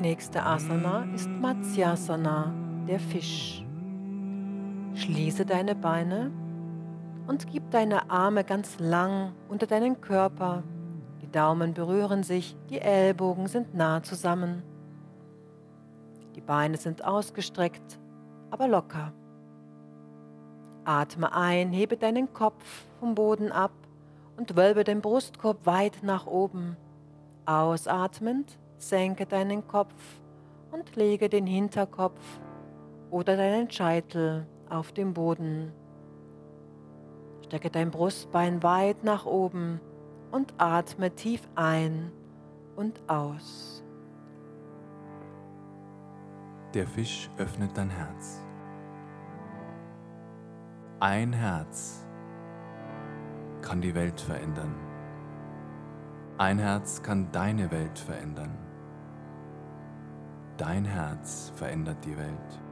Nächste Asana ist Matsyasana, der Fisch. Schließe deine Beine und gib deine Arme ganz lang unter deinen Körper. Die Daumen berühren sich, die Ellbogen sind nah zusammen. Die Beine sind ausgestreckt, aber locker. Atme ein, hebe deinen Kopf vom Boden ab und wölbe den Brustkorb weit nach oben. Ausatmend senke deinen Kopf und lege den Hinterkopf oder deinen Scheitel auf dem Boden. Strecke dein Brustbein weit nach oben und atme tief ein und aus. Der Fisch öffnet dein Herz. Ein Herz kann die Welt verändern. Ein Herz kann deine Welt verändern. Dein Herz verändert die Welt.